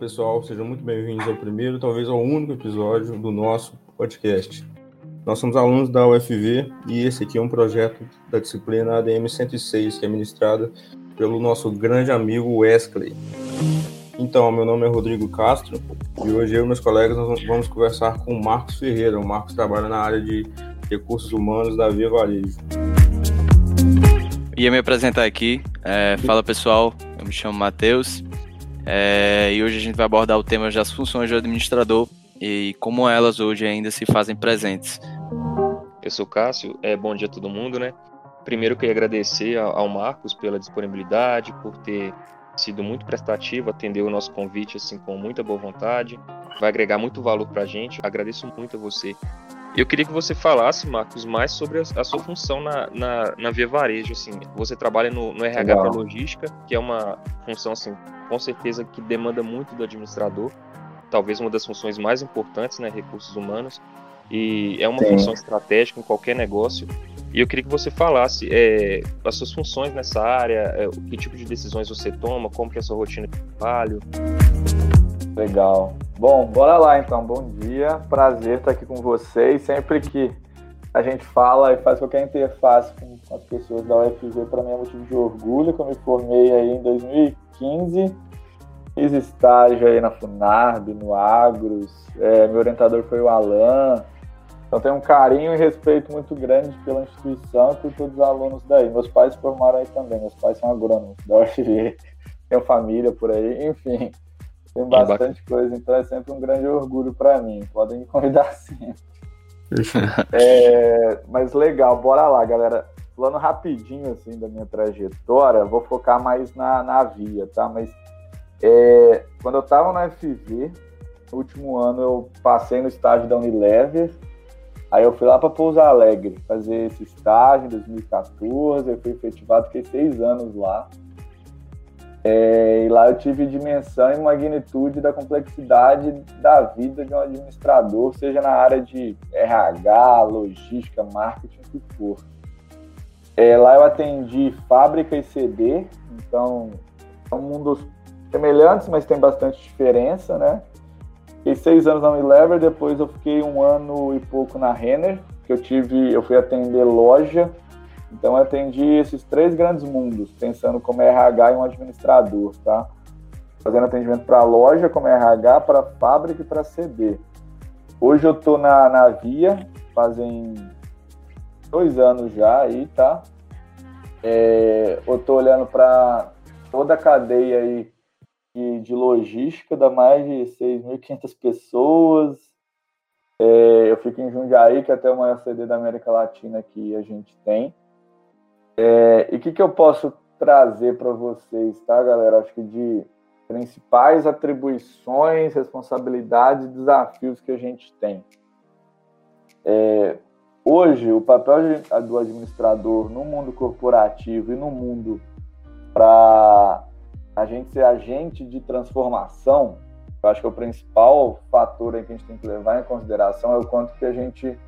pessoal, sejam muito bem-vindos ao primeiro, talvez ao único episódio do nosso podcast. Nós somos alunos da UFV e esse aqui é um projeto da disciplina ADM 106, que é ministrada pelo nosso grande amigo Wesley. Então, meu nome é Rodrigo Castro e hoje eu e meus colegas vamos conversar com o Marcos Ferreira. O Marcos trabalha na área de recursos humanos da Via Varejo. Ia me apresentar aqui. É, fala pessoal, eu me chamo Matheus é, e hoje a gente vai abordar o tema das funções do administrador e como elas hoje ainda se fazem presentes. Eu sou Cássio, é, bom dia a todo mundo, né? Primeiro queria agradecer ao Marcos pela disponibilidade, por ter sido muito prestativo, atender o nosso convite assim com muita boa vontade, vai agregar muito valor para a gente. Agradeço muito a você. Eu queria que você falasse, Marcos, mais sobre a, a sua função na, na, na, Via Varejo. Assim, você trabalha no, no RH para logística, que é uma função assim com certeza que demanda muito do administrador, talvez uma das funções mais importantes, né, recursos humanos, e é uma Sim. função estratégica em qualquer negócio. E eu queria que você falasse é, as suas funções nessa área, é, que tipo de decisões você toma, como que é a sua rotina de trabalho. Legal. Bom, bora lá então. Bom dia, prazer estar aqui com vocês. Sempre que a gente fala e faz qualquer interface com as pessoas da UFG, para mim é motivo de orgulho, que eu me formei aí em 2015, fiz estágio aí na Funarb, no Agros, é, meu orientador foi o Alan, então tenho um carinho e respeito muito grande pela instituição e por todos os alunos daí. Meus pais formaram aí também, meus pais são agrônomos da UFG, tenho família por aí, enfim, tem bastante coisa, então é sempre um grande orgulho para mim, podem me convidar sempre. é, mas legal, bora lá, galera. Falando rapidinho assim da minha trajetória, vou focar mais na, na via, tá? Mas é, quando eu estava na FV, no último ano eu passei no estágio da Unilever, aí eu fui lá para Pouso Alegre fazer esse estágio em 2014, eu fui efetivado, fiquei seis anos lá. É, e lá eu tive dimensão e magnitude da complexidade da vida de um administrador, seja na área de RH, logística, marketing, o que for. É, lá eu atendi fábrica e CD, então são mundos semelhantes, mas tem bastante diferença, né? Fiquei seis anos na Unilever, depois eu fiquei um ano e pouco na Renner, que eu tive, eu fui atender loja então eu atendi esses três grandes mundos, pensando como RH e um administrador, tá? Fazendo atendimento para loja como RH, para fábrica e para CD. Hoje eu estou na, na Via, fazem dois anos já aí, tá? É, eu estou olhando para toda a cadeia aí de, de logística, dá mais de 6.500 pessoas. É, eu fico em Jundiaí, que é até maior CD da América Latina que a gente tem. É, e o que, que eu posso trazer para vocês, tá, galera? Acho que de principais atribuições, responsabilidades e desafios que a gente tem. É, hoje, o papel do administrador no mundo corporativo e no mundo para a gente ser agente de transformação, eu acho que o principal fator que a gente tem que levar em consideração é o quanto que a gente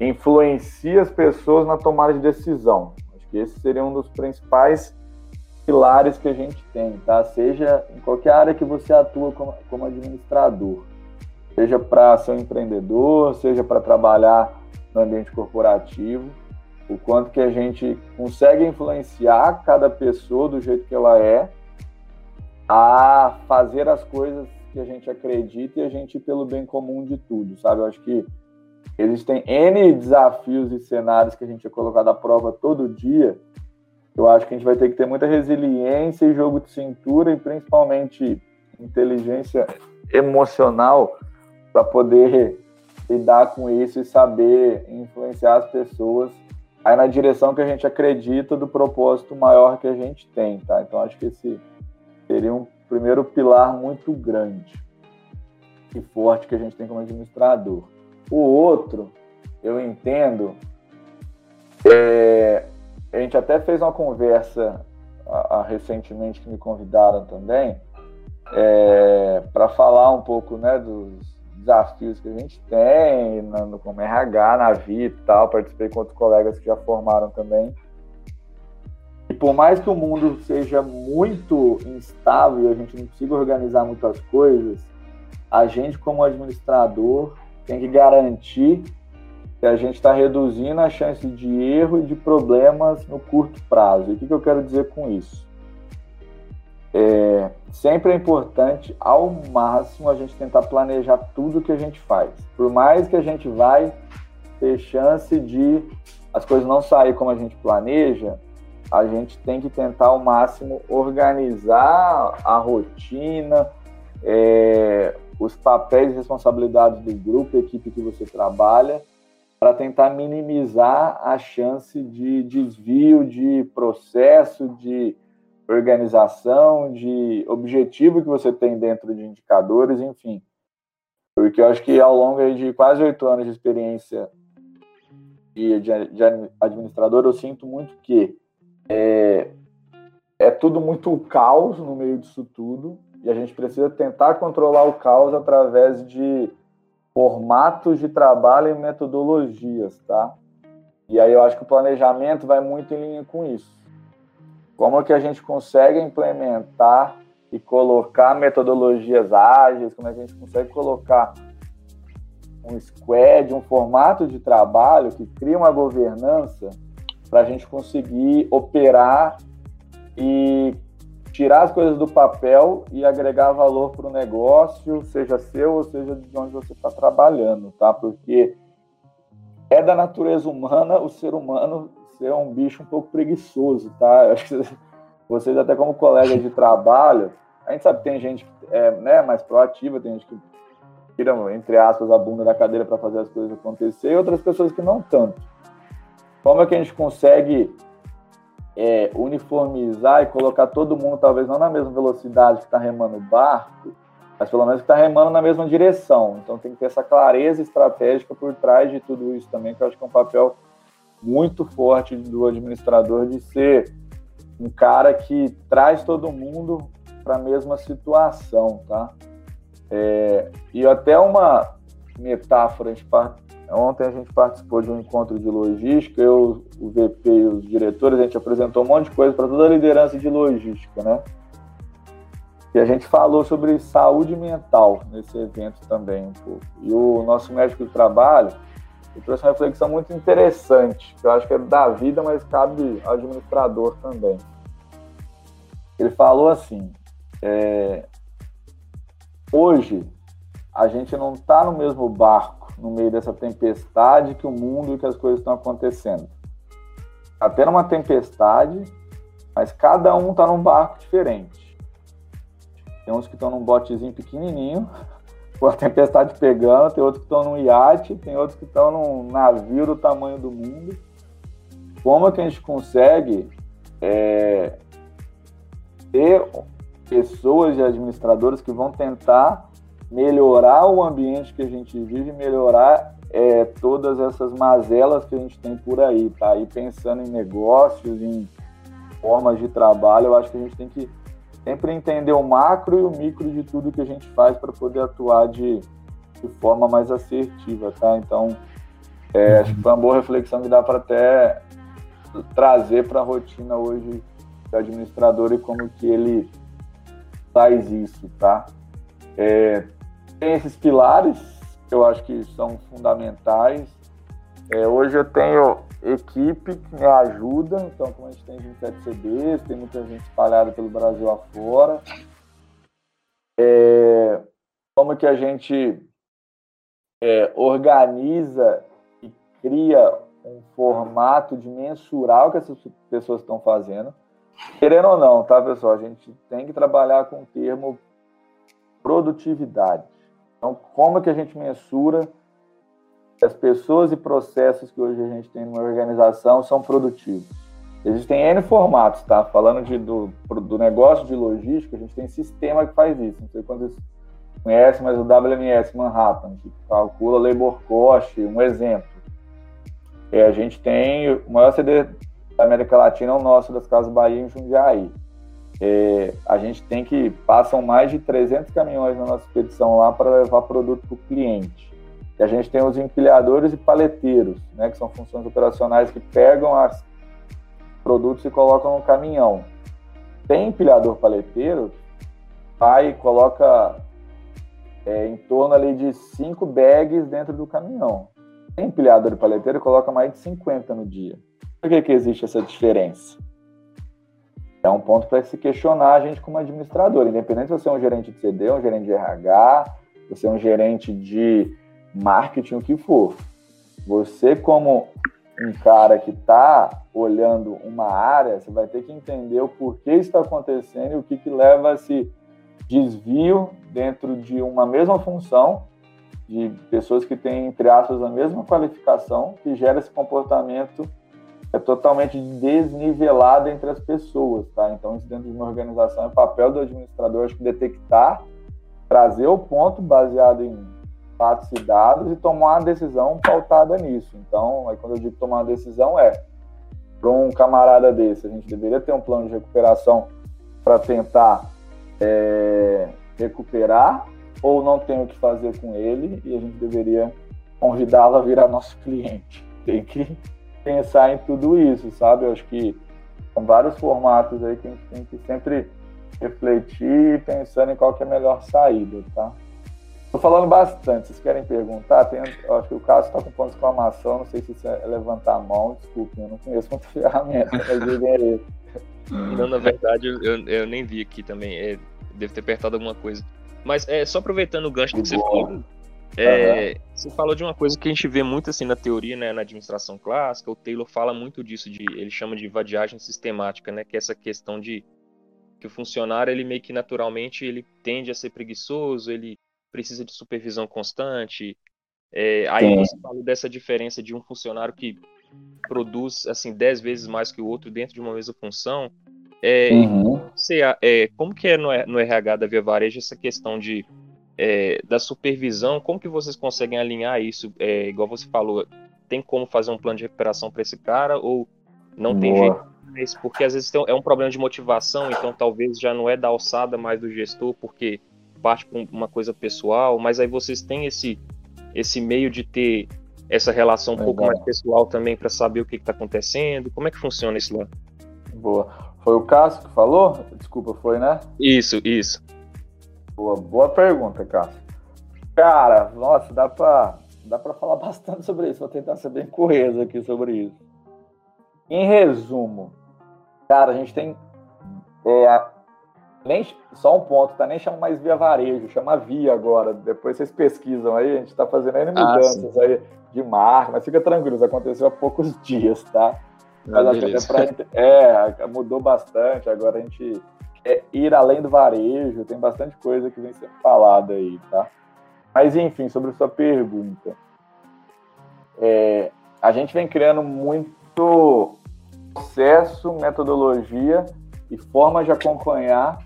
influencia as pessoas na tomada de decisão. Esse seria um dos principais pilares que a gente tem, tá? Seja em qualquer área que você atua como, como administrador, seja para ser um empreendedor, seja para trabalhar no ambiente corporativo, o quanto que a gente consegue influenciar cada pessoa do jeito que ela é a fazer as coisas que a gente acredita e a gente ir pelo bem comum de tudo, sabe? Eu acho que Existem N desafios e cenários que a gente é colocado à prova todo dia. Eu acho que a gente vai ter que ter muita resiliência e jogo de cintura e principalmente inteligência emocional para poder lidar com isso e saber influenciar as pessoas aí na direção que a gente acredita do propósito maior que a gente tem, tá? Então acho que esse seria um primeiro pilar muito grande e forte que a gente tem como administrador. O outro, eu entendo, é, a gente até fez uma conversa a, a, recentemente que me convidaram também é, para falar um pouco né, dos desafios que a gente tem no, como RH, na vida e tal. Participei com outros colegas que já formaram também. E por mais que o mundo seja muito instável e a gente não consiga organizar muitas coisas, a gente, como administrador, tem que garantir que a gente está reduzindo a chance de erro e de problemas no curto prazo. E o que, que eu quero dizer com isso? É, sempre é importante, ao máximo, a gente tentar planejar tudo que a gente faz. Por mais que a gente vai ter chance de as coisas não sair como a gente planeja, a gente tem que tentar ao máximo organizar a rotina, é, os papéis e responsabilidades do grupo, equipe que você trabalha, para tentar minimizar a chance de desvio de processo, de organização, de objetivo que você tem dentro de indicadores, enfim. Porque eu acho que ao longo de quase oito anos de experiência de, de, de administrador, eu sinto muito que é, é tudo muito caos no meio disso tudo e a gente precisa tentar controlar o caos através de formatos de trabalho e metodologias, tá? E aí eu acho que o planejamento vai muito em linha com isso. Como é que a gente consegue implementar e colocar metodologias ágeis, como é que a gente consegue colocar um squad, um formato de trabalho que cria uma governança para a gente conseguir operar e tirar as coisas do papel e agregar valor para o negócio, seja seu ou seja de onde você está trabalhando, tá? Porque é da natureza humana o ser humano ser um bicho um pouco preguiçoso, tá? que vocês até como colegas de trabalho, a gente sabe que tem gente é, né, mais proativa, tem gente que tira, entre aspas, a bunda da cadeira para fazer as coisas acontecer, e outras pessoas que não tanto. Como é que a gente consegue é, uniformizar e colocar todo mundo, talvez não na mesma velocidade que está remando o barco, mas pelo menos que está remando na mesma direção. Então tem que ter essa clareza estratégica por trás de tudo isso também, que eu acho que é um papel muito forte do administrador de ser um cara que traz todo mundo para a mesma situação, tá? É, e até uma metáfora, a gente, ontem a gente participou de um encontro de logística, eu, o VP e os diretores, a gente apresentou um monte de coisa para toda a liderança de logística, né? E a gente falou sobre saúde mental nesse evento também um pouco. E o nosso médico do trabalho, trouxe uma reflexão muito interessante, que eu acho que é da vida, mas cabe ao administrador também. Ele falou assim: é, hoje a gente não está no mesmo barco no meio dessa tempestade que o mundo e que as coisas estão acontecendo. Está tendo uma tempestade, mas cada um está num barco diferente. Tem uns que estão num botezinho pequenininho, com a tempestade pegando, tem outros que estão num iate, tem outros que estão num navio do tamanho do mundo. Como é que a gente consegue é, ter pessoas e administradores que vão tentar melhorar o ambiente que a gente vive, melhorar é, todas essas mazelas que a gente tem por aí, tá? aí pensando em negócios, em formas de trabalho, eu acho que a gente tem que sempre entender o macro e o micro de tudo que a gente faz para poder atuar de, de forma mais assertiva, tá? Então, é, acho que foi uma boa reflexão que dá para até trazer para a rotina hoje do administrador e como que ele faz isso, tá? É, tem esses pilares que eu acho que são fundamentais. É, hoje eu tenho equipe que me ajuda, então como a gente tem 27 CDs, tem muita gente espalhada pelo Brasil afora. É, como que a gente é, organiza e cria um formato de mensurar o que essas pessoas estão fazendo. Querendo ou não, tá, pessoal? A gente tem que trabalhar com o termo produtividade. Então, como que a gente mensura as pessoas e processos que hoje a gente tem numa organização são produtivos? Existem N formatos, tá? Falando de, do, do negócio de logística, a gente tem sistema que faz isso. Não sei quantos conhecem, mas o WMS Manhattan, que calcula labor cost, um exemplo. É, a gente tem o maior CD da América Latina, é o nosso, das Casas Bahia, em Jundiaí. É, a gente tem que passam mais de 300 caminhões na nossa expedição lá para levar produto para o cliente. E a gente tem os empilhadores e paleteiros, né, que são funções operacionais que pegam as, produtos e colocam no caminhão. Tem empilhador paleteiro, vai e coloca é, em torno ali de 5 bags dentro do caminhão. Tem empilhador de paleteiro que coloca mais de 50 no dia. Por que, que existe essa diferença? É um ponto para se questionar a gente como administrador, independente se você é um gerente de CD, um gerente de RH, você é um gerente de marketing, o que for. Você, como um cara que está olhando uma área, você vai ter que entender o porquê está acontecendo e o que, que leva a esse desvio dentro de uma mesma função, de pessoas que têm, entre aspas, a mesma qualificação, que gera esse comportamento é totalmente desnivelado entre as pessoas, tá? Então, isso dentro de uma organização é papel do administrador, acho que detectar, trazer o ponto baseado em fatos e dados e tomar uma decisão pautada nisso. Então, aí quando eu digo tomar uma decisão é para um camarada desse, a gente deveria ter um plano de recuperação para tentar é, recuperar ou não tem o que fazer com ele e a gente deveria convidá-lo a virar nosso cliente. Tem que pensar em tudo isso, sabe? Eu acho que são vários formatos aí que a gente tem que sempre refletir pensando em qual que é a melhor saída, tá? Tô falando bastante, vocês querem perguntar? Tem, eu acho que o caso está com ponto de exclamação, não sei se isso é levantar a mão, desculpe, eu não conheço muita ferramenta, mas digam aí. Não, na verdade, eu, eu nem vi aqui também, é, devo ter apertado alguma coisa. Mas é, só aproveitando o gancho que você falou, é, uhum. Você falou de uma coisa que a gente vê muito assim na teoria, né, na administração clássica. O Taylor fala muito disso, de ele chama de vadiagem sistemática, né, que é essa questão de que o funcionário ele meio que naturalmente ele tende a ser preguiçoso, ele precisa de supervisão constante. É, aí Sim. você fala dessa diferença de um funcionário que produz assim dez vezes mais que o outro dentro de uma mesma função. É, uhum. você, é, como que é no, no RH da Via Varejo essa questão de é, da supervisão, como que vocês conseguem alinhar isso? É, igual você falou, tem como fazer um plano de recuperação para esse cara ou não Boa. tem jeito? Porque às vezes é um problema de motivação, então talvez já não é da alçada mais do gestor, porque parte com uma coisa pessoal, mas aí vocês têm esse, esse meio de ter essa relação um Legal. pouco mais pessoal também para saber o que está acontecendo. Como é que funciona isso lá? Boa. Foi o Cássio que falou? Desculpa, foi, né? Isso, isso. Boa, boa pergunta, Cássio. Cara, nossa, dá pra, dá pra falar bastante sobre isso. Vou tentar ser bem coeso aqui sobre isso. Em resumo, cara, a gente tem. É, nem, só um ponto, tá? Nem chama mais via varejo, chama via agora. Depois vocês pesquisam aí, a gente tá fazendo ainda ah, mudanças ah, aí de marca, mas fica tranquilo, isso aconteceu há poucos dias, tá? Ah, mas acho que pra, é, mudou bastante, agora a gente é ir além do varejo, tem bastante coisa que vem sendo falada aí, tá? Mas enfim, sobre sua pergunta. É, a gente vem criando muito processo, metodologia e forma de acompanhar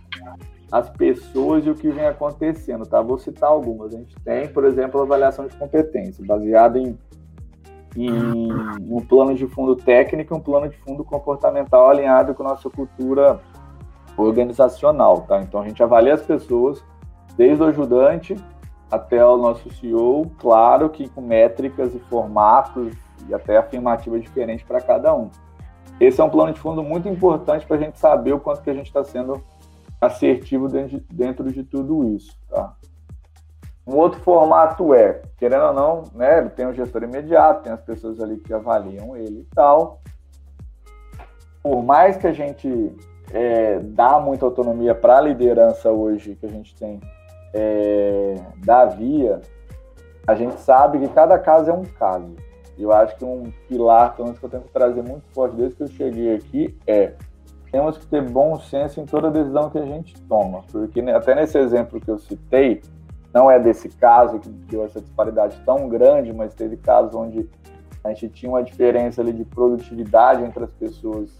as pessoas e o que vem acontecendo, tá? Vou citar algumas. A gente tem, por exemplo, avaliação de competência, baseada em, em um plano de fundo técnico e um plano de fundo comportamental alinhado com nossa cultura organizacional, tá? Então a gente avalia as pessoas, desde o ajudante até o nosso CEO, claro que com métricas e formatos e até afirmativas diferentes para cada um. Esse é um plano de fundo muito importante para a gente saber o quanto que a gente está sendo assertivo dentro de, dentro de tudo isso, tá? Um outro formato é, querendo ou não, né, tem o gestor imediato, tem as pessoas ali que avaliam ele e tal. Por mais que a gente é, dá muita autonomia para a liderança hoje que a gente tem é, da Via, a gente sabe que cada caso é um caso. Eu acho que um pilar, pelo menos que eu tento trazer muito forte desde que eu cheguei aqui, é temos que ter bom senso em toda decisão que a gente toma, porque até nesse exemplo que eu citei, não é desse caso que deu essa disparidade tão grande, mas teve casos onde a gente tinha uma diferença ali de produtividade entre as pessoas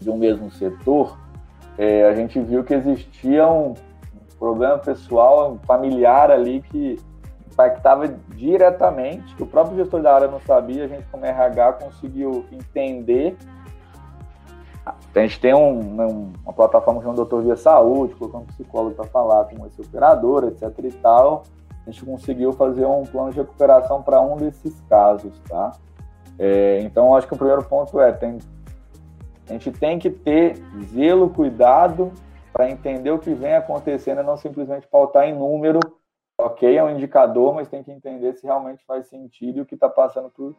de um mesmo setor, é, a gente viu que existia um problema pessoal, familiar ali que impactava diretamente, que o próprio gestor da área não sabia, a gente como RH conseguiu entender. A gente tem um, um, uma plataforma que é um doutor via saúde, colocando um psicólogo para falar com esse operador, etc e tal. A gente conseguiu fazer um plano de recuperação para um desses casos, tá? É, então, acho que o primeiro ponto é, tem A gente tem que ter zelo, cuidado para entender o que vem acontecendo e não simplesmente pautar em número. Ok, é um indicador, mas tem que entender se realmente faz sentido e o que está passando por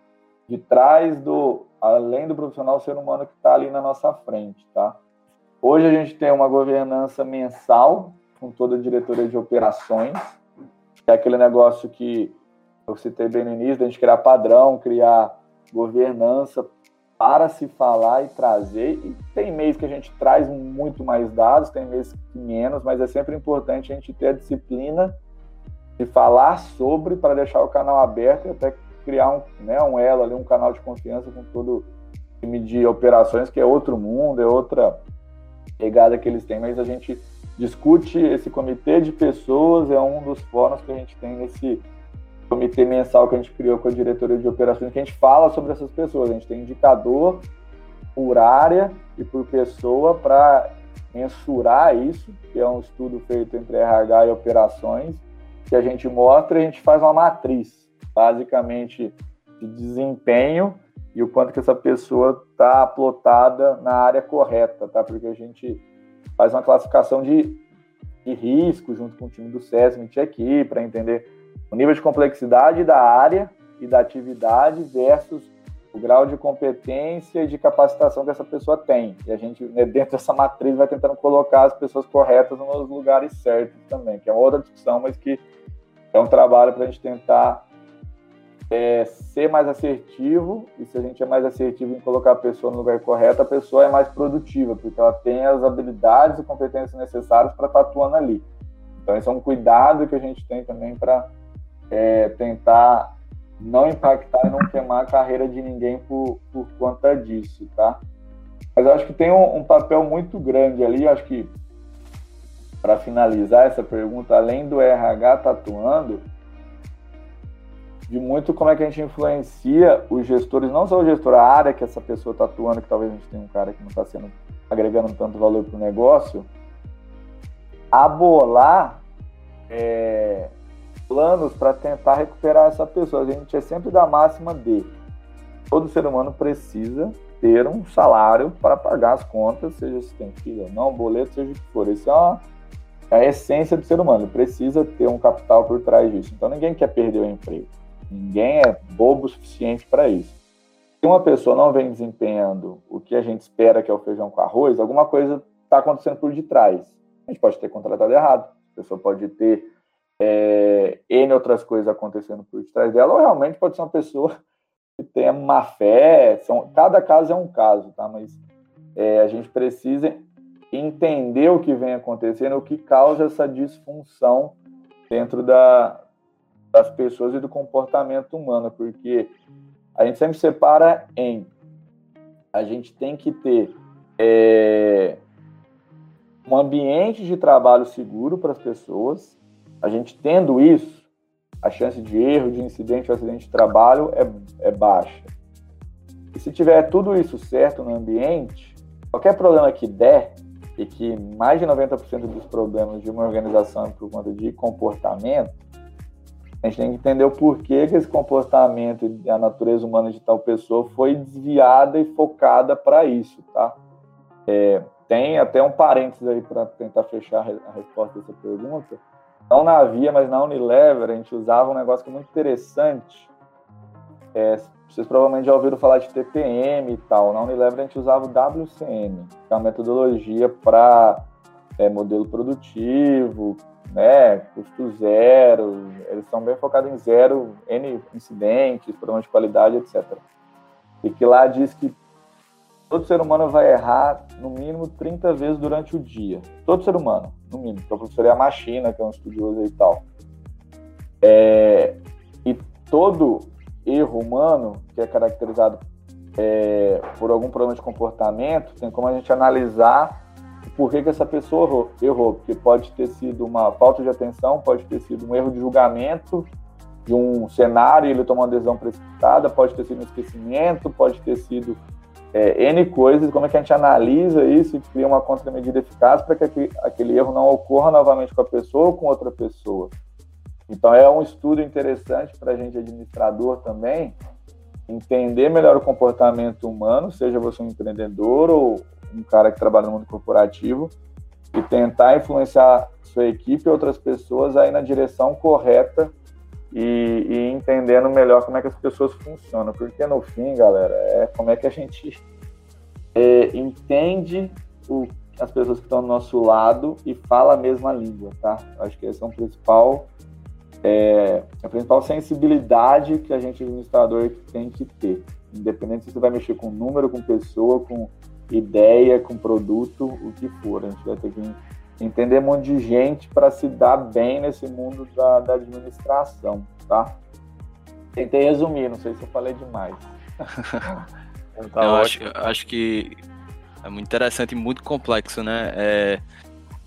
de trás do, além do profissional, o ser humano que está ali na nossa frente, tá? Hoje a gente tem uma governança mensal com toda a diretoria de operações, que é aquele negócio que eu citei bem no início, a gente criar padrão, criar governança para se falar e trazer. E tem mês que a gente traz muito mais dados, tem mês que menos, mas é sempre importante a gente ter a disciplina de falar sobre para deixar o canal aberto e até criar um, né, um elo ali, um canal de confiança com todo o time de operações, que é outro mundo, é outra pegada que eles têm, mas a gente discute esse comitê de pessoas, é um dos fóruns que a gente tem nesse comitê mensal que a gente criou com a diretoria de operações, que a gente fala sobre essas pessoas. A gente tem indicador por área e por pessoa para mensurar isso, que é um estudo feito entre RH e operações, que a gente mostra e a gente faz uma matriz, basicamente de desempenho e o quanto que essa pessoa está plotada na área correta, tá? Porque a gente faz uma classificação de, de risco junto com o time do SESMIT aqui para entender o nível de complexidade da área e da atividade versus o grau de competência e de capacitação que essa pessoa tem. E a gente, né, dentro dessa matriz, vai tentando colocar as pessoas corretas nos lugares certos também, que é outra discussão, mas que é um trabalho para a gente tentar é, ser mais assertivo. E se a gente é mais assertivo em colocar a pessoa no lugar correto, a pessoa é mais produtiva, porque ela tem as habilidades e competências necessárias para estar atuando ali. Então, esse é um cuidado que a gente tem também para é, tentar não impactar e não queimar a carreira de ninguém por, por conta disso, tá? Mas eu acho que tem um, um papel muito grande ali, acho que para finalizar essa pergunta, além do RH tatuando, de muito como é que a gente influencia os gestores, não só o gestor, a área que essa pessoa está atuando, que talvez a gente tenha um cara que não está sendo agregando tanto valor para o negócio, a bolar é, planos para tentar recuperar essa pessoa. A gente é sempre da máxima de todo ser humano precisa ter um salário para pagar as contas, seja se tem filho ou não, boleto, seja o que for. Isso é, uma, é a essência do ser humano. Ele precisa ter um capital por trás disso. Então ninguém quer perder o emprego. Ninguém é bobo o suficiente para isso. Se uma pessoa não vem desempenhando o que a gente espera que é o feijão com arroz, alguma coisa está acontecendo por detrás. A gente pode ter contratado errado. A pessoa pode ter é, N outras coisas acontecendo por detrás dela, ou realmente pode ser uma pessoa que tenha má fé. São, cada caso é um caso, tá? Mas é, a gente precisa entender o que vem acontecendo, o que causa essa disfunção dentro da, das pessoas e do comportamento humano, porque a gente sempre separa em a gente tem que ter é, um ambiente de trabalho seguro para as pessoas, a gente tendo isso, a chance de erro, de incidente ou acidente de trabalho é, é baixa. E se tiver tudo isso certo no ambiente, qualquer problema que der, e que mais de 90% dos problemas de uma organização é por conta de comportamento, a gente tem que entender o porquê que esse comportamento e a natureza humana de tal pessoa foi desviada e focada para isso, tá? É, tem até um parênteses aí para tentar fechar a resposta dessa pergunta não na Via, mas na Unilever, a gente usava um negócio que é muito interessante. É, vocês provavelmente já ouviram falar de TPM e tal. Na Unilever a gente usava o WCM, que é uma metodologia para é, modelo produtivo, né, custo zero. Eles são bem focados em zero, N incidentes, problemas de qualidade, etc. E que lá diz que todo ser humano vai errar no mínimo 30 vezes durante o dia. Todo ser humano, no mínimo. Porque o professor é a Machina, que é um estudioso e tal. É, e todo erro humano, que é caracterizado é, por algum problema de comportamento, tem como a gente analisar por que, que essa pessoa errou, errou. Porque pode ter sido uma falta de atenção, pode ter sido um erro de julgamento de um cenário e ele tomou uma decisão precipitada, pode ter sido um esquecimento, pode ter sido é, N coisas, como é que a gente analisa isso e cria uma contramedida eficaz para que aquele, erro não ocorra novamente com a pessoa ou com outra pessoa. Então é um estudo interessante para a gente administrador também, entender melhor o comportamento humano, seja você um empreendedor ou um cara que trabalha no mundo corporativo, e tentar influenciar sua equipe e outras pessoas aí na direção correta e, e, entendendo melhor como é que as pessoas funcionam. Porque no fim, galera, é como é que a gente é, entende o, as pessoas que estão do nosso lado e fala a mesma língua, tá? Acho que esse é o principal é, a principal sensibilidade que a gente administrador tem que ter, independente se você vai mexer com número, com pessoa, com ideia, com produto, o que for. A gente vai ter que entender um monte de gente para se dar bem nesse mundo da, da administração, tá? Tentei resumir, não sei se eu falei demais. tá eu acho, acho que é muito interessante e muito complexo, né? É,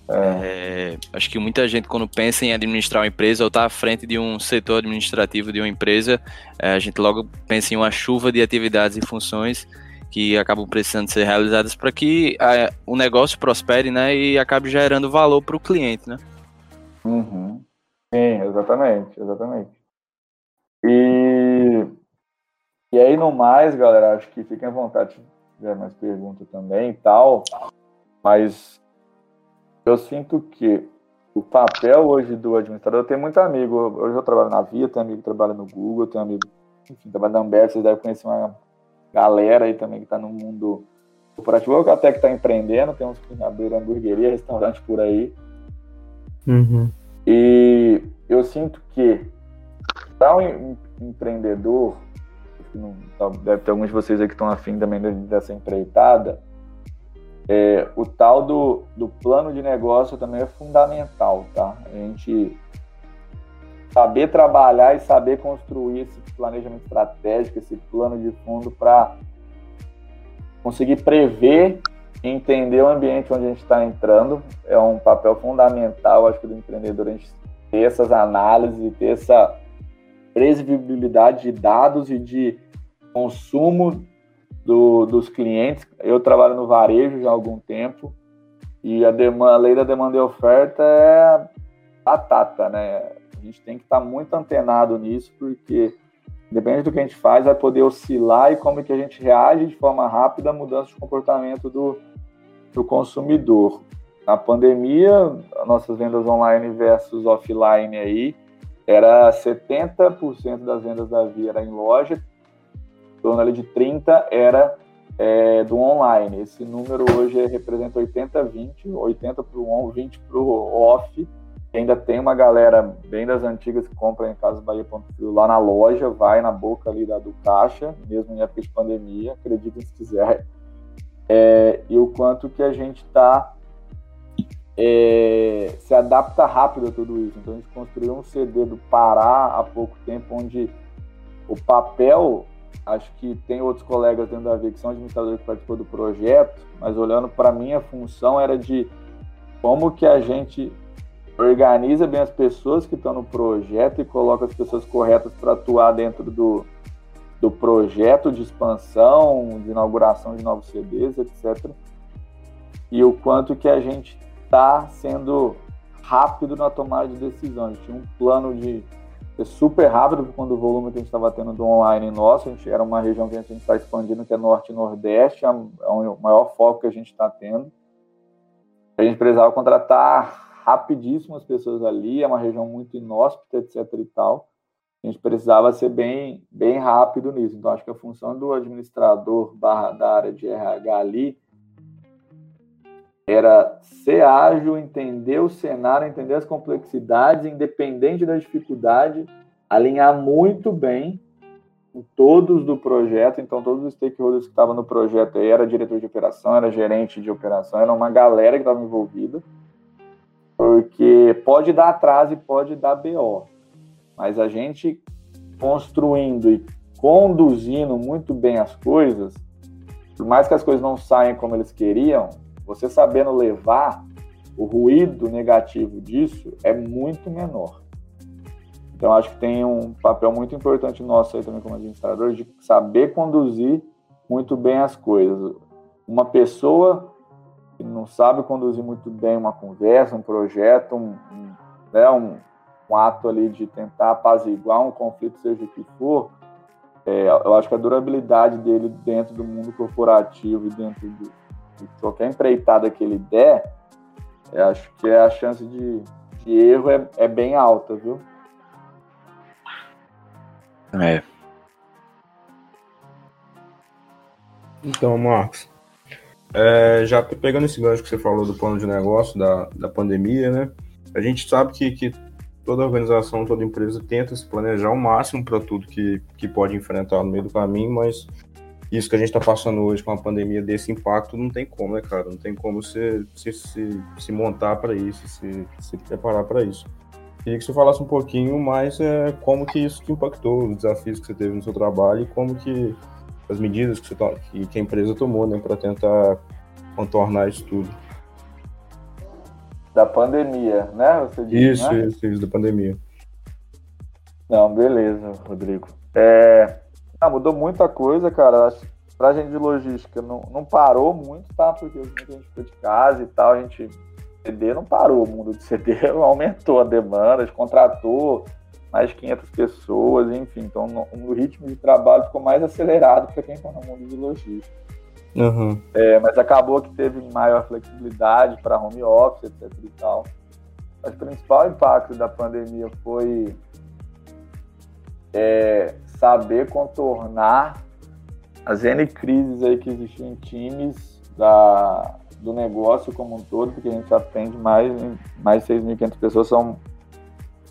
é. É, acho que muita gente, quando pensa em administrar uma empresa ou está à frente de um setor administrativo de uma empresa, é, a gente logo pensa em uma chuva de atividades e funções que acabam precisando ser realizadas para que a, o negócio prospere né, e acabe gerando valor para o cliente. Né? Uhum. Sim, exatamente, exatamente. E, e aí, no mais, galera, acho que fiquem à vontade se tiver mais perguntas também e tal, mas eu sinto que o papel hoje do administrador, eu tenho muito amigo, hoje eu trabalho na Via, tenho amigo que trabalha no Google, tenho amigo, enfim, trabalha na Ambev, vocês devem conhecer uma galera aí também que está no mundo corporativo, ou até que está empreendendo, tem uns que abriram hamburgueria, restaurante por aí. Uhum. E eu sinto que para um empreendedor, deve ter alguns de vocês aí que estão afim também dessa empreitada, é, o tal do, do plano de negócio também é fundamental, tá? A gente saber trabalhar e saber construir esse planejamento estratégico, esse plano de fundo para conseguir prever entender o ambiente onde a gente está entrando é um papel fundamental, acho que do empreendedor a gente ter essas análises ter essa previsibilidade de dados e de consumo do, dos clientes. Eu trabalho no varejo já há algum tempo e a, demanda, a lei da demanda e oferta é batata, né? A gente tem que estar muito antenado nisso, porque depende do que a gente faz, vai poder oscilar e como é que a gente reage de forma rápida à mudança de comportamento do, do consumidor. Na pandemia, nossas vendas online versus offline aí, era 70% das vendas da Via era em loja, torno ali de 30 era é, do online. Esse número hoje representa 80-20, 80 para o on, 20 para o off. Ainda tem uma galera bem das antigas que compra em Casa Bahia Frio lá na loja, vai na boca ali da, do caixa, mesmo em época de pandemia, acreditem se quiser. É, e o quanto que a gente está é, se adapta rápido a tudo isso. Então a gente construiu um CD do Pará há pouco tempo, onde o papel acho que tem outros colegas dentro da VIA que são administradores que participou do projeto, mas olhando para mim a função era de como que a gente organiza bem as pessoas que estão no projeto e coloca as pessoas corretas para atuar dentro do, do projeto de expansão, de inauguração de novos CDs, etc. E o quanto que a gente está sendo rápido na tomada de decisões. Tinha um plano de ser super rápido quando o volume que a gente estava tendo do online nosso, a gente era uma região que a gente está expandindo, que é Norte e Nordeste, é, é o maior foco que a gente está tendo. A gente precisava contratar rapidíssimo as pessoas ali, é uma região muito inóspita, etc e tal. A gente precisava ser bem, bem rápido nisso. Então, acho que a função do administrador barra da área de RH ali era ser ágil, entender o cenário, entender as complexidades, independente da dificuldade, alinhar muito bem com todos do projeto, então todos os stakeholders que estavam no projeto aí, era diretor de operação, era gerente de operação, era uma galera que estava envolvida, porque pode dar atraso e pode dar BO, mas a gente construindo e conduzindo muito bem as coisas, por mais que as coisas não saiam como eles queriam, você sabendo levar, o ruído negativo disso é muito menor. Então, acho que tem um papel muito importante nosso aí também como administrador de saber conduzir muito bem as coisas. Uma pessoa que não sabe conduzir muito bem uma conversa, um projeto, um, um, né, um, um ato ali de tentar apaziguar um conflito, seja o que for, é, eu acho que a durabilidade dele dentro do mundo corporativo e dentro do, de qualquer empreitada que ele der, eu acho que a chance de, de erro é, é bem alta, viu? É. Então, Marcos, é, já pegando esse gancho que você falou do plano de negócio da, da pandemia, né? A gente sabe que, que toda organização, toda empresa tenta se planejar o máximo para tudo que, que pode enfrentar no meio do caminho, mas isso que a gente está passando hoje com a pandemia desse impacto não tem como, né, cara? Não tem como você se, se, se montar para isso, se, se preparar para isso. Queria que você falasse um pouquinho mais é, como que isso te impactou, os desafios que você teve no seu trabalho e como que as medidas que, você, que, que a empresa tomou né, para tentar contornar isso tudo da pandemia, né? Você diz, isso, né? isso, isso, da pandemia. Não, beleza, Rodrigo. É, ah, mudou muita coisa, cara. Pra gente de logística não, não parou muito, tá? Porque muita gente ficou de casa e tal, a gente. CD não parou, o mundo de CD aumentou a demanda, a gente contratou mais de 500 pessoas, enfim. Então, o ritmo de trabalho ficou mais acelerado para quem está no mundo de logística. Uhum. É, mas acabou que teve maior flexibilidade para home office, etc e tal. Mas o principal impacto da pandemia foi é, saber contornar as N crises aí que existiam em times da, do negócio como um todo, porque a gente atende mais, mais de 6.500 pessoas, são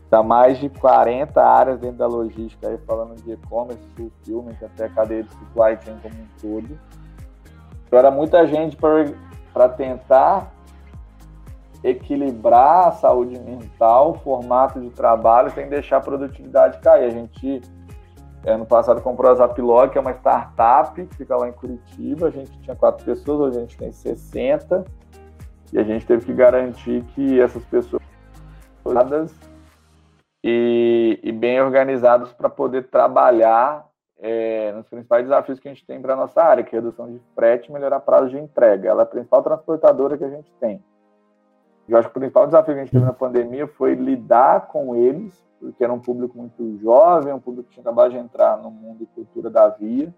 tá mais de 40 áreas dentro da logística, aí falando de e-commerce, fulfillment, até cadeia de supply chain como um todo. Então era muita gente para tentar equilibrar a saúde mental, o formato de trabalho, sem deixar a produtividade cair. A gente, ano passado, comprou a Zaplog, que é uma startup que fica lá em Curitiba. A gente tinha quatro pessoas, hoje a gente tem 60. E a gente teve que garantir que essas pessoas e, e bem organizadas para poder trabalhar é, nos principais desafios que a gente tem para a nossa área, que é redução de frete e melhorar prazo de entrega. Ela é a principal transportadora que a gente tem. Eu acho que o principal desafio que a gente teve na pandemia foi lidar com eles, porque era um público muito jovem, um público que tinha acabado de entrar no mundo e cultura da via,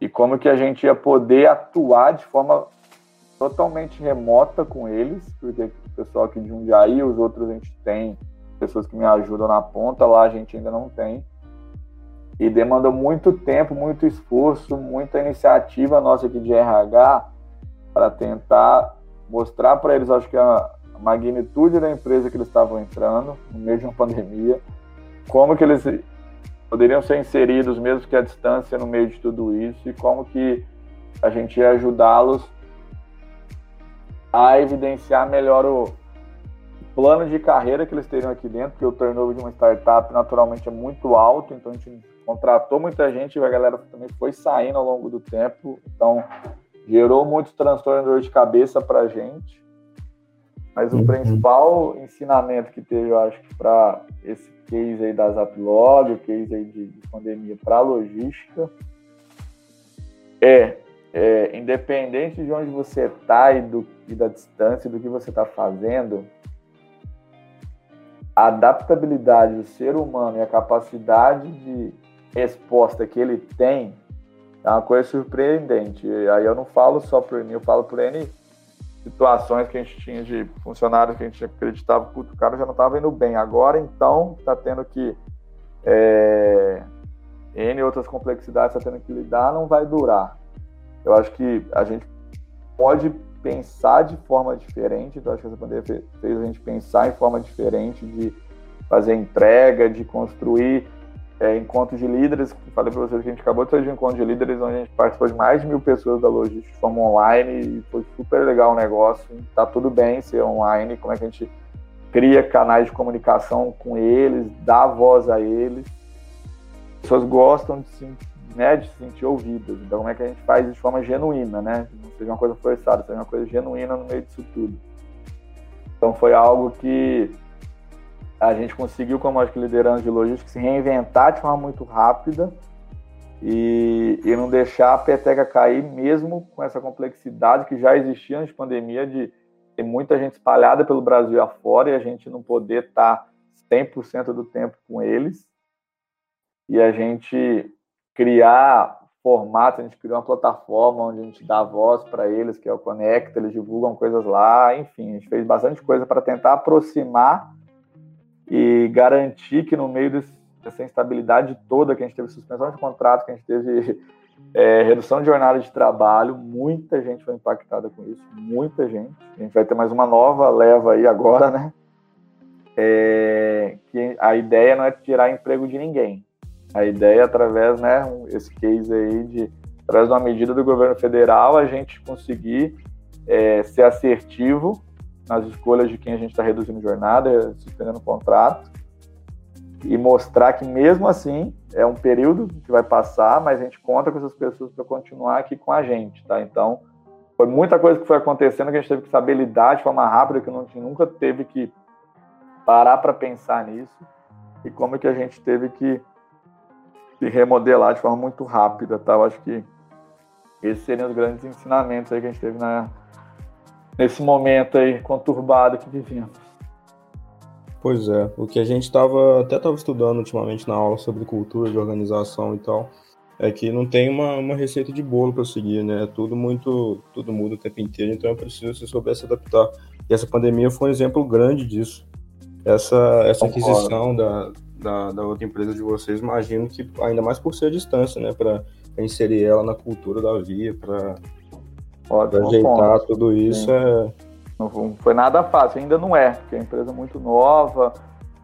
e como que a gente ia poder atuar de forma totalmente remota com eles, porque o pessoal aqui de Jundiaí, os outros a gente tem pessoas que me ajudam na ponta, lá a gente ainda não tem. E demandou muito tempo, muito esforço, muita iniciativa nossa aqui de RH para tentar mostrar para eles, acho que a magnitude da empresa que eles estavam entrando no meio de uma pandemia, como que eles poderiam ser inseridos mesmo que à distância no meio de tudo isso e como que a gente ia ajudá-los a evidenciar melhor o plano de carreira que eles teriam aqui dentro, porque o turnover de uma startup naturalmente é muito alto, então a gente contratou muita gente e a galera também foi saindo ao longo do tempo, então gerou muito transtorno e dor de cabeça para a gente. Mas o uhum. principal ensinamento que teve, eu acho que para esse case aí da Zaplog, o case aí de, de pandemia para logística, é, é, independente de onde você está e, do, e da distância do que você está fazendo, a adaptabilidade do ser humano e a capacidade de resposta que ele tem é uma coisa surpreendente. E aí eu não falo só por mim, eu falo por N situações que a gente tinha de funcionários que a gente acreditava que o cara já não estava indo bem. Agora, então, está tendo que. É, N outras complexidades está tendo que lidar, não vai durar. Eu acho que a gente pode pensar de forma diferente, então acho que essa pandemia fez a gente pensar em forma diferente de fazer entrega, de construir é, encontros de líderes, falei para vocês que a gente acabou de fazer um encontro de líderes onde a gente participou de mais de mil pessoas da logística de forma online e foi super legal o negócio. Tá tudo bem ser online, como é que a gente cria canais de comunicação com eles, dá voz a eles. As pessoas gostam de se, né, de se sentir ouvidas. Então, como é que a gente faz de forma genuína, né? Não seja uma coisa forçada, seja uma coisa genuína no meio disso tudo. Então, foi algo que a gente conseguiu, como acho que liderança de logística, se reinventar de forma muito rápida e, e não deixar a peteca cair, mesmo com essa complexidade que já existia antes de pandemia, de ter muita gente espalhada pelo Brasil afora e a gente não poder estar 100% do tempo com eles. E a gente criar formato, a gente criou uma plataforma onde a gente dá voz para eles, que é o Conecta, eles divulgam coisas lá, enfim, a gente fez bastante coisa para tentar aproximar e garantir que no meio dessa instabilidade toda, que a gente teve suspensão de contrato, que a gente teve é, redução de jornada de trabalho, muita gente foi impactada com isso, muita gente. A gente vai ter mais uma nova leva aí agora, né? É, que a ideia não é tirar emprego de ninguém, a ideia, é através, né, esse case aí de, através de uma medida do governo federal, a gente conseguir é, ser assertivo nas escolhas de quem a gente está reduzindo jornada, suspendendo contrato, e mostrar que mesmo assim é um período que vai passar, mas a gente conta com essas pessoas para continuar aqui com a gente, tá? Então, foi muita coisa que foi acontecendo que a gente teve que saber lidar de forma rápida, que não, nunca teve que parar para pensar nisso, e como que a gente teve que se remodelar de forma muito rápida, tá? Eu acho que esses seriam os grandes ensinamentos aí que a gente teve na, nesse momento aí conturbado que vivemos. Pois é, o que a gente estava até estava estudando ultimamente na aula sobre cultura de organização e tal, é que não tem uma, uma receita de bolo para seguir, né? É tudo muito, tudo muda o tempo inteiro, então é preciso se souber se adaptar. E essa pandemia foi um exemplo grande disso. Essa, essa aquisição da, da, da outra empresa de vocês, imagino que ainda mais por ser a distância, né, para inserir ela na cultura da Via, para ajeitar ponto. tudo isso. É... Não foi nada fácil, ainda não é, porque é uma empresa muito nova,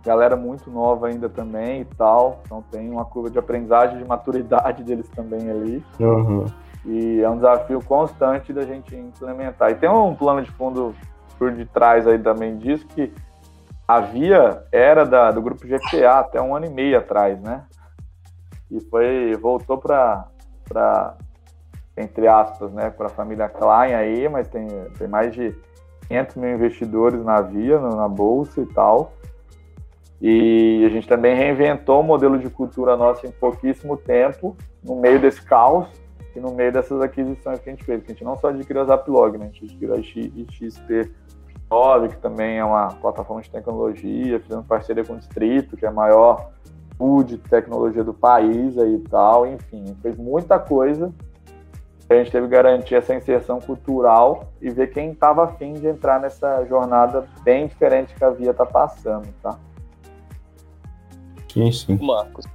galera muito nova ainda também e tal, então tem uma curva de aprendizagem, de maturidade deles também ali. Uhum. E é um desafio constante da gente implementar. E tem um plano de fundo por detrás aí também disso que a Via era da, do grupo GPA até um ano e meio atrás, né? E foi voltou para entre aspas, né, para a família Klein aí, mas tem, tem mais de 500 mil investidores na Via, na bolsa e tal. E a gente também reinventou o modelo de cultura nosso em pouquíssimo tempo, no meio desse caos e no meio dessas aquisições que a gente fez. Que a gente não só adquiriu a Zaplog, né? a gente adquiriu a XP 9, que também é uma plataforma de tecnologia, fizemos parceria com o Distrito, que é a maior pool de tecnologia do país aí e tal, enfim, fez muita coisa. A gente teve que garantir essa inserção cultural e ver quem estava afim de entrar nessa jornada bem diferente que a Via está passando, tá? Sim, sim. Marcos,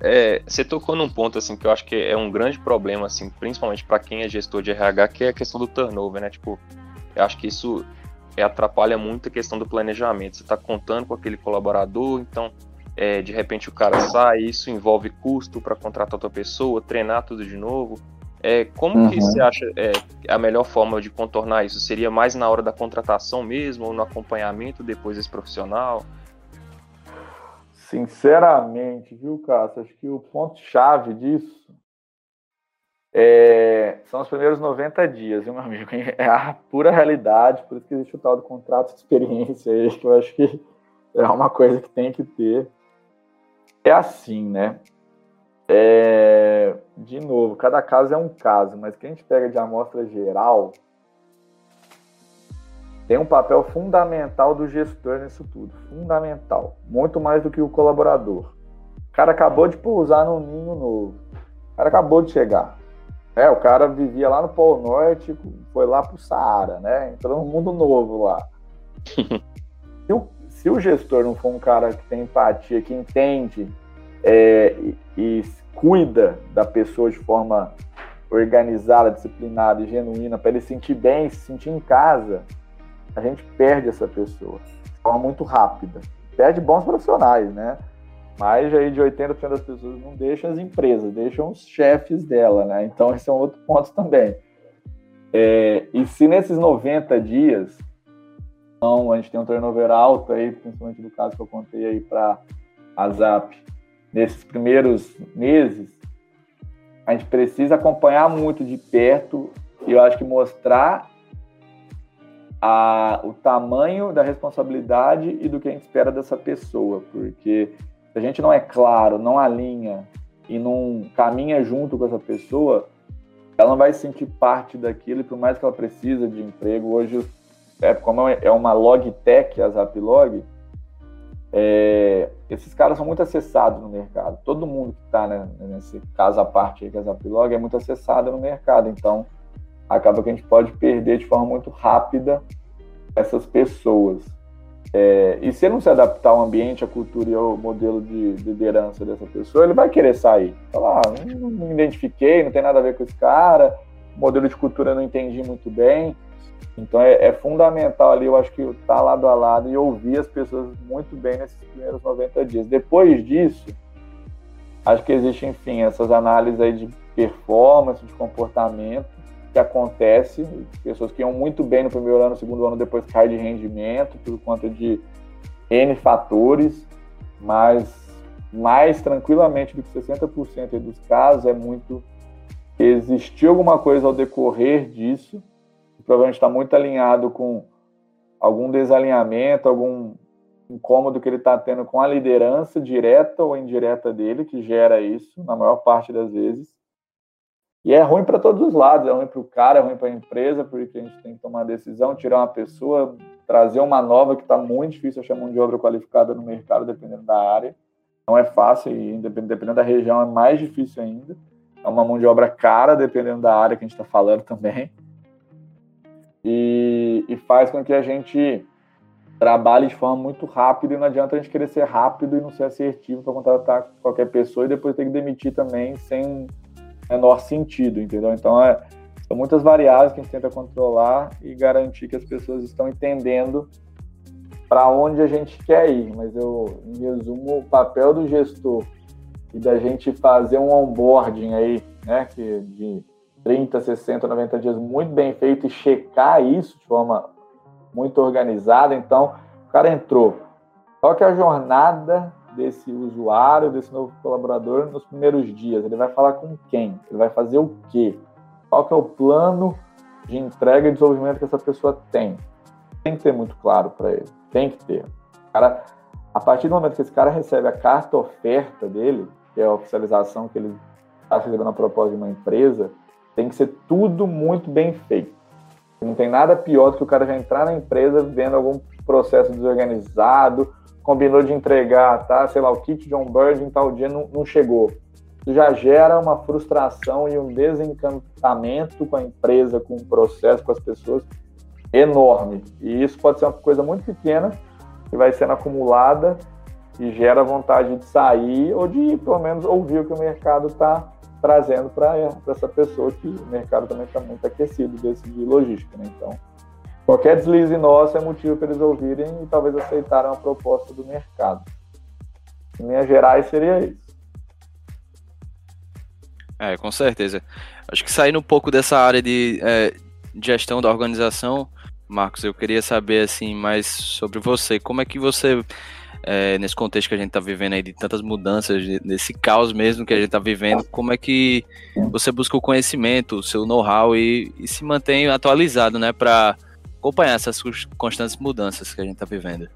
é, você tocou num ponto assim que eu acho que é um grande problema, assim, principalmente para quem é gestor de RH, que é a questão do turnover, né? Tipo, eu acho que isso é, atrapalha muito a questão do planejamento. Você está contando com aquele colaborador, então é, de repente o cara sai, isso envolve custo para contratar outra pessoa, treinar tudo de novo. É, como uhum. que você acha é, a melhor forma de contornar isso? Seria mais na hora da contratação mesmo, ou no acompanhamento depois desse profissional? Sinceramente, viu, Cássio? Acho que o ponto-chave disso é, são os primeiros 90 dias, viu, meu amigo? É a pura realidade, por isso que existe o tal do contrato de experiência aí, que eu acho que é uma coisa que tem que ter. É assim, né? É, de novo, cada caso é um caso, mas quem a gente pega de amostra geral tem um papel fundamental do gestor nisso tudo. Fundamental. Muito mais do que o colaborador. O cara acabou de pousar num ninho novo. O cara acabou de chegar é, o cara vivia lá no Polo Norte, foi lá pro Saara, né? Entrou num mundo novo lá. se, o, se, o, gestor não for um cara que tem empatia, que entende é, e, e cuida da pessoa de forma organizada, disciplinada e genuína, para ele sentir bem, se sentir em casa, a gente perde essa pessoa de forma muito rápida. Perde bons profissionais, né? Mais aí de 80% das pessoas não deixam as empresas, deixam os chefes dela, né? Então esse é um outro ponto também. É, e se nesses 90 dias, então a gente tem um turnover alto aí, principalmente do caso que eu contei aí para a Zap, nesses primeiros meses, a gente precisa acompanhar muito de perto e eu acho que mostrar a, o tamanho da responsabilidade e do que a gente espera dessa pessoa, porque se a gente não é claro, não alinha e não caminha junto com essa pessoa, ela não vai se sentir parte daquilo, e por mais que ela precisa de emprego, hoje, é, como é uma log tech, a Zaplog, é, esses caras são muito acessados no mercado. Todo mundo que está né, nesse caso à parte aí, que é a Zaplog, é muito acessado no mercado. Então, acaba que a gente pode perder de forma muito rápida essas pessoas. É, e se ele não se adaptar ao ambiente, à cultura e ao modelo de liderança dessa pessoa, ele vai querer sair. Falar, ah, não, não me identifiquei, não tem nada a ver com esse cara, modelo de cultura não entendi muito bem. Então é, é, fundamental ali, eu acho que estar tá lado a lado e ouvir as pessoas muito bem nesses primeiros 90 dias. Depois disso, acho que existe, enfim, essas análises aí de performance, de comportamento que acontece, pessoas que iam muito bem no primeiro ano, no segundo ano, depois cai de rendimento por conta de N fatores, mas mais tranquilamente do que 60% dos casos é muito existiu alguma coisa ao decorrer disso, que provavelmente está muito alinhado com algum desalinhamento, algum incômodo que ele está tendo com a liderança direta ou indireta dele, que gera isso, na maior parte das vezes. E é ruim para todos os lados, é ruim para o cara, é ruim para a empresa, porque a gente tem que tomar decisão, tirar uma pessoa, trazer uma nova que está muito difícil achar mão de obra qualificada no mercado, dependendo da área. Não é fácil e dependendo da região é mais difícil ainda. É uma mão de obra cara, dependendo da área que a gente está falando também. E, e faz com que a gente trabalhe de forma muito rápida e não adianta a gente querer ser rápido e não ser assertivo para contratar qualquer pessoa e depois ter que demitir também sem menor sentido, entendeu? Então, é, são muitas variáveis que a gente tenta controlar e garantir que as pessoas estão entendendo para onde a gente quer ir. Mas eu, em resumo, o papel do gestor e da gente fazer um onboarding aí, né, que de 30, 60, 90 dias muito bem feito e checar isso de forma muito organizada. Então, o cara entrou. Qual que é a jornada desse usuário, desse novo colaborador nos primeiros dias? Ele vai falar com quem? Ele vai fazer o quê? Qual que é o plano de entrega e desenvolvimento que essa pessoa tem? Tem que ter muito claro para ele. Tem que ter. cara, a partir do momento que esse cara recebe a carta oferta dele, que é a oficialização que ele está recebendo a proposta de uma empresa, tem que ser tudo muito bem feito. Não tem nada pior do que o cara já entrar na empresa vendo algum processo desorganizado, combinou de entregar, tá? Sei lá, o kit de onboarding em tal dia não, não chegou. Já gera uma frustração e um desencantamento com a empresa, com o processo, com as pessoas enorme. E isso pode ser uma coisa muito pequena que vai sendo acumulada e gera vontade de sair ou de, pelo menos, ouvir o que o mercado está trazendo para essa pessoa que o mercado também está muito aquecido desse de logística, né? Então, qualquer deslize nosso é motivo para eles ouvirem e talvez aceitarem a proposta do mercado. Em linhas gerais, seria isso. É, com certeza. Acho que saindo um pouco dessa área de é, gestão da organização, Marcos, eu queria saber assim mais sobre você. Como é que você é, nesse contexto que a gente está vivendo aí de tantas mudanças, nesse caos mesmo que a gente está vivendo, como é que você busca o conhecimento, o seu know-how e, e, se mantém atualizado, né, para acompanhar essas constantes mudanças que a gente está vivendo?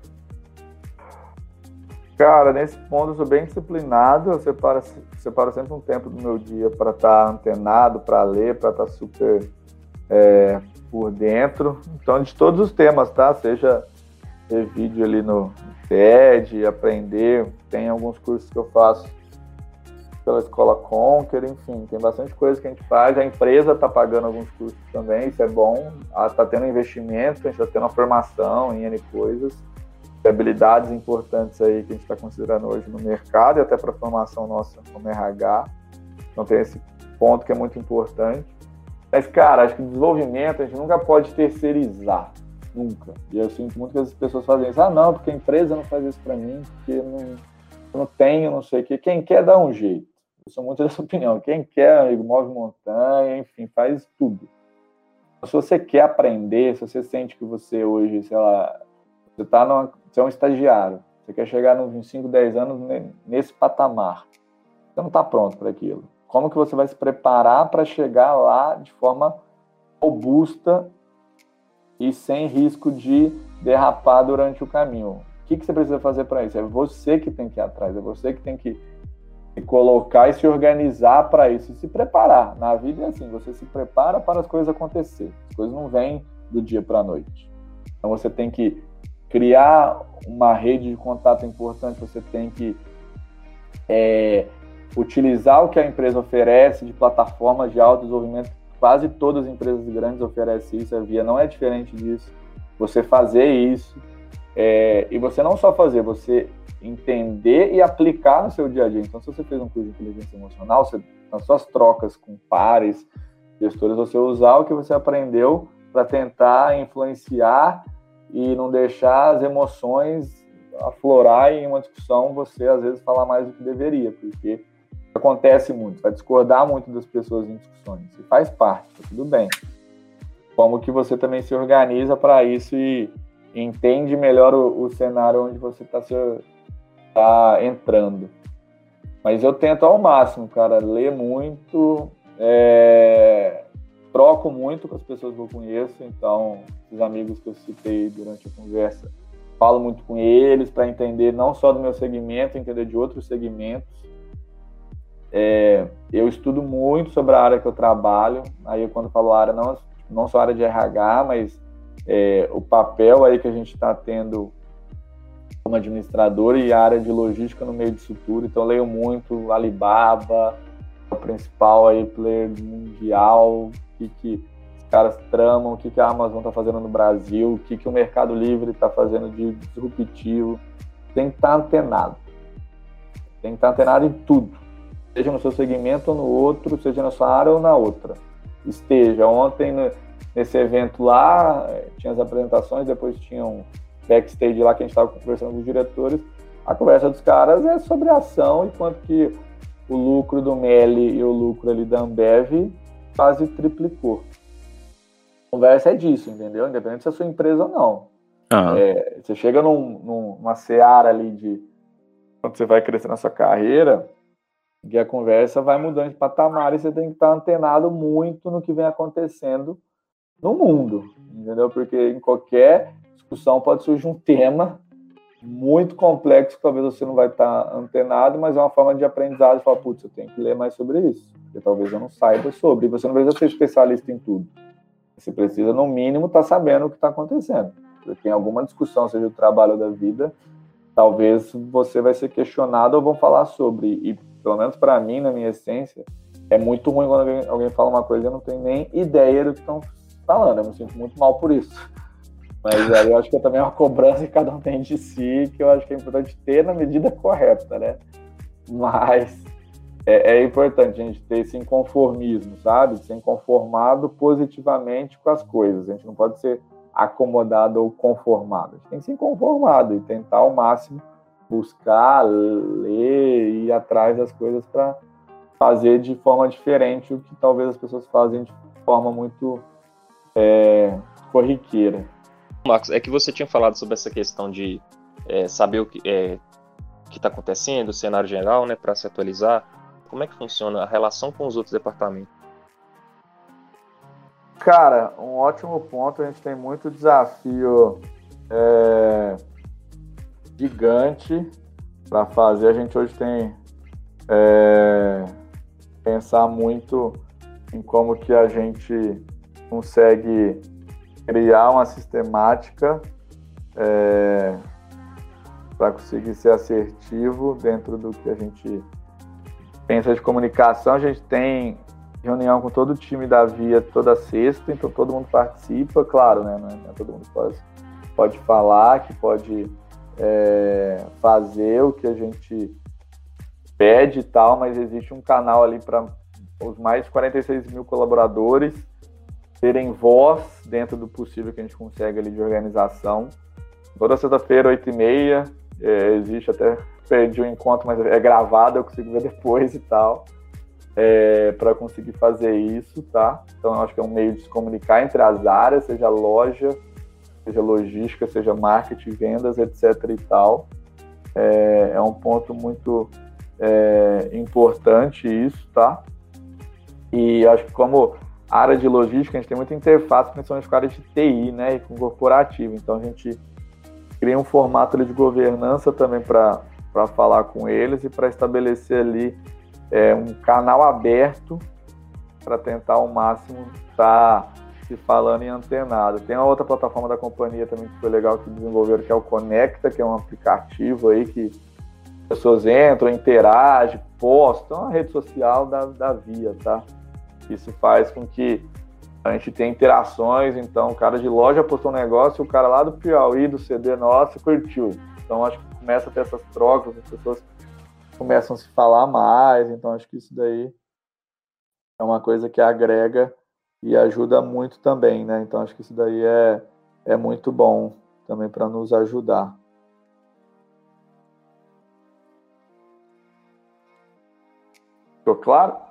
Cara, nesse ponto eu sou bem disciplinado, eu separo, separo sempre um tempo do meu dia para estar tá antenado, para ler, para estar tá super é, por dentro. Então, de todos os temas, tá? Seja ver vídeo ali no TED, aprender. Tem alguns cursos que eu faço pela escola Conquer, enfim, tem bastante coisa que a gente faz. A empresa está pagando alguns cursos também, isso é bom. Está tendo investimento, a gente está tendo uma formação em N coisas, habilidades importantes aí que a gente está considerando hoje no mercado e até para a formação nossa como RH. Então tem esse ponto que é muito importante. Mas, cara, acho que desenvolvimento a gente nunca pode terceirizar. Nunca. E eu sinto muito que as pessoas fazem isso. Ah, não, porque a empresa não faz isso para mim, porque não, eu não tenho, não sei o quê. Quem quer dá um jeito. Eu sou muito dessa opinião. Quem quer, move montanha, enfim, faz tudo. Se você quer aprender, se você sente que você hoje, sei lá, você tá numa, você é um estagiário, você quer chegar nos 5, 10 anos nesse patamar, você não está pronto para aquilo. Como que você vai se preparar para chegar lá de forma robusta e sem risco de derrapar durante o caminho. O que, que você precisa fazer para isso? É você que tem que ir atrás, é você que tem que se colocar e se organizar para isso, e se preparar. Na vida é assim, você se prepara para as coisas acontecer. As coisas não vêm do dia para a noite. Então você tem que criar uma rede de contato importante, você tem que é, utilizar o que a empresa oferece de plataformas de autodesenvolvimento. Quase todas as empresas grandes oferecem isso, a Via não é diferente disso. Você fazer isso, é, e você não só fazer, você entender e aplicar no seu dia a dia. Então, se você fez um curso de inteligência emocional, você, nas suas trocas com pares, gestores, você usar o que você aprendeu para tentar influenciar e não deixar as emoções aflorar em uma discussão, você às vezes falar mais do que deveria, porque acontece muito, vai discordar muito das pessoas em discussões, e faz parte, tá tudo bem. Como que você também se organiza para isso e entende melhor o, o cenário onde você está tá entrando. Mas eu tento ao máximo, cara, ler muito, é, troco muito com as pessoas que eu conheço, então, os amigos que eu citei durante a conversa, falo muito com eles para entender não só do meu segmento, entender de outros segmentos. É, eu estudo muito sobre a área que eu trabalho, aí quando falo área, não, não só área de RH, mas é, o papel aí que a gente está tendo como administrador e área de logística no meio disso tudo. Então, leio muito Alibaba, o principal aí player mundial, o que, que os caras tramam, o que, que a Amazon está fazendo no Brasil, o que, que o Mercado Livre está fazendo de disruptivo. Tem que estar tá antenado. Tem que estar tá antenado em tudo. Seja no seu segmento ou no outro, seja na sua área ou na outra. Esteja. Ontem, nesse evento lá, tinha as apresentações, depois tinha um backstage lá que a gente estava conversando com os diretores. A conversa dos caras é sobre ação e quanto que o lucro do Meli e o lucro ali da Ambev quase triplicou. A conversa é disso, entendeu? Independente se é sua empresa ou não. Uhum. É, você chega num, numa seara ali de quando você vai crescer na sua carreira, que a conversa vai mudando de patamar e você tem que estar antenado muito no que vem acontecendo no mundo, entendeu? Porque em qualquer discussão pode surgir um tema muito complexo talvez você não vai estar antenado, mas é uma forma de aprendizado de falar, putz, eu tenho que ler mais sobre isso, porque talvez eu não saiba sobre. E você não precisa ser especialista em tudo. Você precisa, no mínimo, estar tá sabendo o que está acontecendo. Porque em alguma discussão, seja o trabalho da vida, talvez você vai ser questionado ou vão falar sobre. E, pelo menos para mim, na minha essência, é muito ruim quando alguém, alguém fala uma coisa e eu não tenho nem ideia do que estão falando. Eu me sinto muito mal por isso. Mas aí eu acho que é também uma cobrança que cada um tem de si, que eu acho que é importante ter na medida correta, né? Mas é, é importante a gente ter esse inconformismo, sabe? Ser inconformado positivamente com as coisas. A gente não pode ser acomodado ou conformado. A gente tem que ser conformado e tentar ao máximo buscar, ler e ir atrás das coisas para fazer de forma diferente o que talvez as pessoas fazem de forma muito é, corriqueira. Marcos, é que você tinha falado sobre essa questão de é, saber o que é, está acontecendo, o cenário geral, né, para se atualizar. Como é que funciona a relação com os outros departamentos? Cara, um ótimo ponto. A gente tem muito desafio é, gigante para fazer. A gente hoje tem é, pensar muito em como que a gente consegue criar uma sistemática é, para conseguir ser assertivo dentro do que a gente pensa de comunicação. A gente tem reunião com todo o time da Via toda sexta, então todo mundo participa, claro, né? Não é, todo mundo pode, pode falar, que pode é, fazer o que a gente pede e tal, mas existe um canal ali para os mais de 46 mil colaboradores terem voz dentro do possível que a gente consegue ali de organização. Toda sexta-feira, 8h30, é, existe até, perdi o encontro, mas é gravado, eu consigo ver depois e tal, é, para conseguir fazer isso, tá? Então, eu acho que é um meio de se comunicar entre as áreas, seja loja, seja logística, seja marketing, vendas, etc e tal. É, é um ponto muito é, importante isso, tá? E acho que como área de logística, a gente tem muita interface, principalmente com a área de TI, né, e com corporativo. Então a gente cria um formato de governança também para falar com eles e para estabelecer ali é, um canal aberto para tentar ao máximo estar tá se falando em antenado. Tem uma outra plataforma da companhia também que foi legal que desenvolveram, que é o Conecta, que é um aplicativo aí que pessoas entram, interagem, postam, uma rede social da, da Via, tá? Isso faz com que a gente tenha interações, então o cara de loja postou um negócio, o cara lá do Piauí, do CD nosso, curtiu. Então acho que começa a ter essas trocas, as pessoas começam a se falar mais, então acho que isso daí é uma coisa que agrega e ajuda muito também, né? Então acho que isso daí é, é muito bom também para nos ajudar. Ficou claro?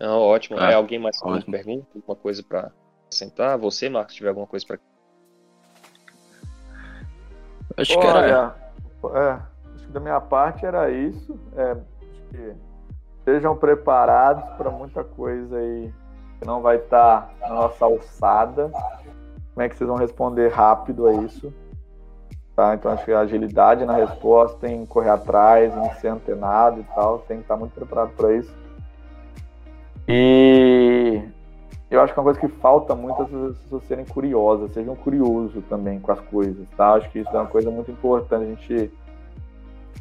Não, ótimo. É, alguém mais com alguma pergunta? Alguma coisa para acrescentar? Você, Marcos, tiver alguma coisa para. Acho Olha, que era. É, acho que da minha parte era isso. É, acho que sejam preparados para muita coisa aí que não vai estar tá na nossa alçada. Como é que vocês vão responder rápido a isso? Tá? Então acho que a agilidade na resposta, em correr atrás, em ser antenado e tal, tem que estar muito preparado para isso. E eu acho que é uma coisa que falta muito as pessoas serem curiosas, sejam curiosos também com as coisas, tá? Acho que isso é uma coisa muito importante, a gente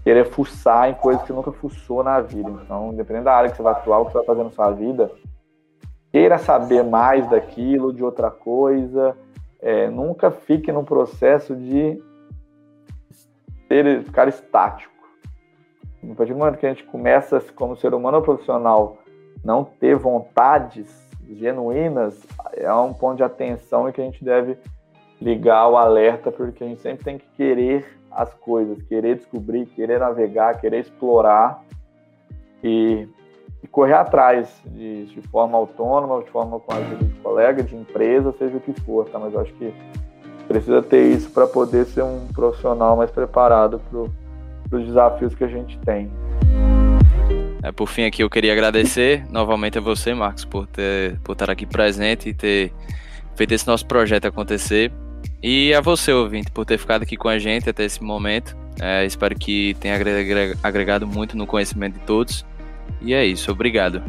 querer fuçar em coisas que nunca fuçou na vida. Então, independente da área que você vai atuar, o que você vai fazer na sua vida, queira saber mais daquilo, de outra coisa, é, nunca fique num processo de ter, ficar estático. A partir do momento que a gente começa, como ser humano profissional, não ter vontades genuínas, é um ponto de atenção e que a gente deve ligar o alerta, porque a gente sempre tem que querer as coisas, querer descobrir, querer navegar, querer explorar. E e correr atrás de, de, forma autônoma, de forma com a ajuda de colega, de empresa, seja o que for, tá? Mas eu acho que precisa ter isso para poder ser um profissional mais preparado para os desafios que a gente tem. É, por fim aqui eu queria agradecer novamente a você, Marcos, por ter por estar aqui presente e ter feito esse nosso projeto acontecer. E a você, ouvinte, por ter ficado aqui com a gente até esse momento. É, espero que tenha agregado muito no conhecimento de todos. E é isso, obrigado.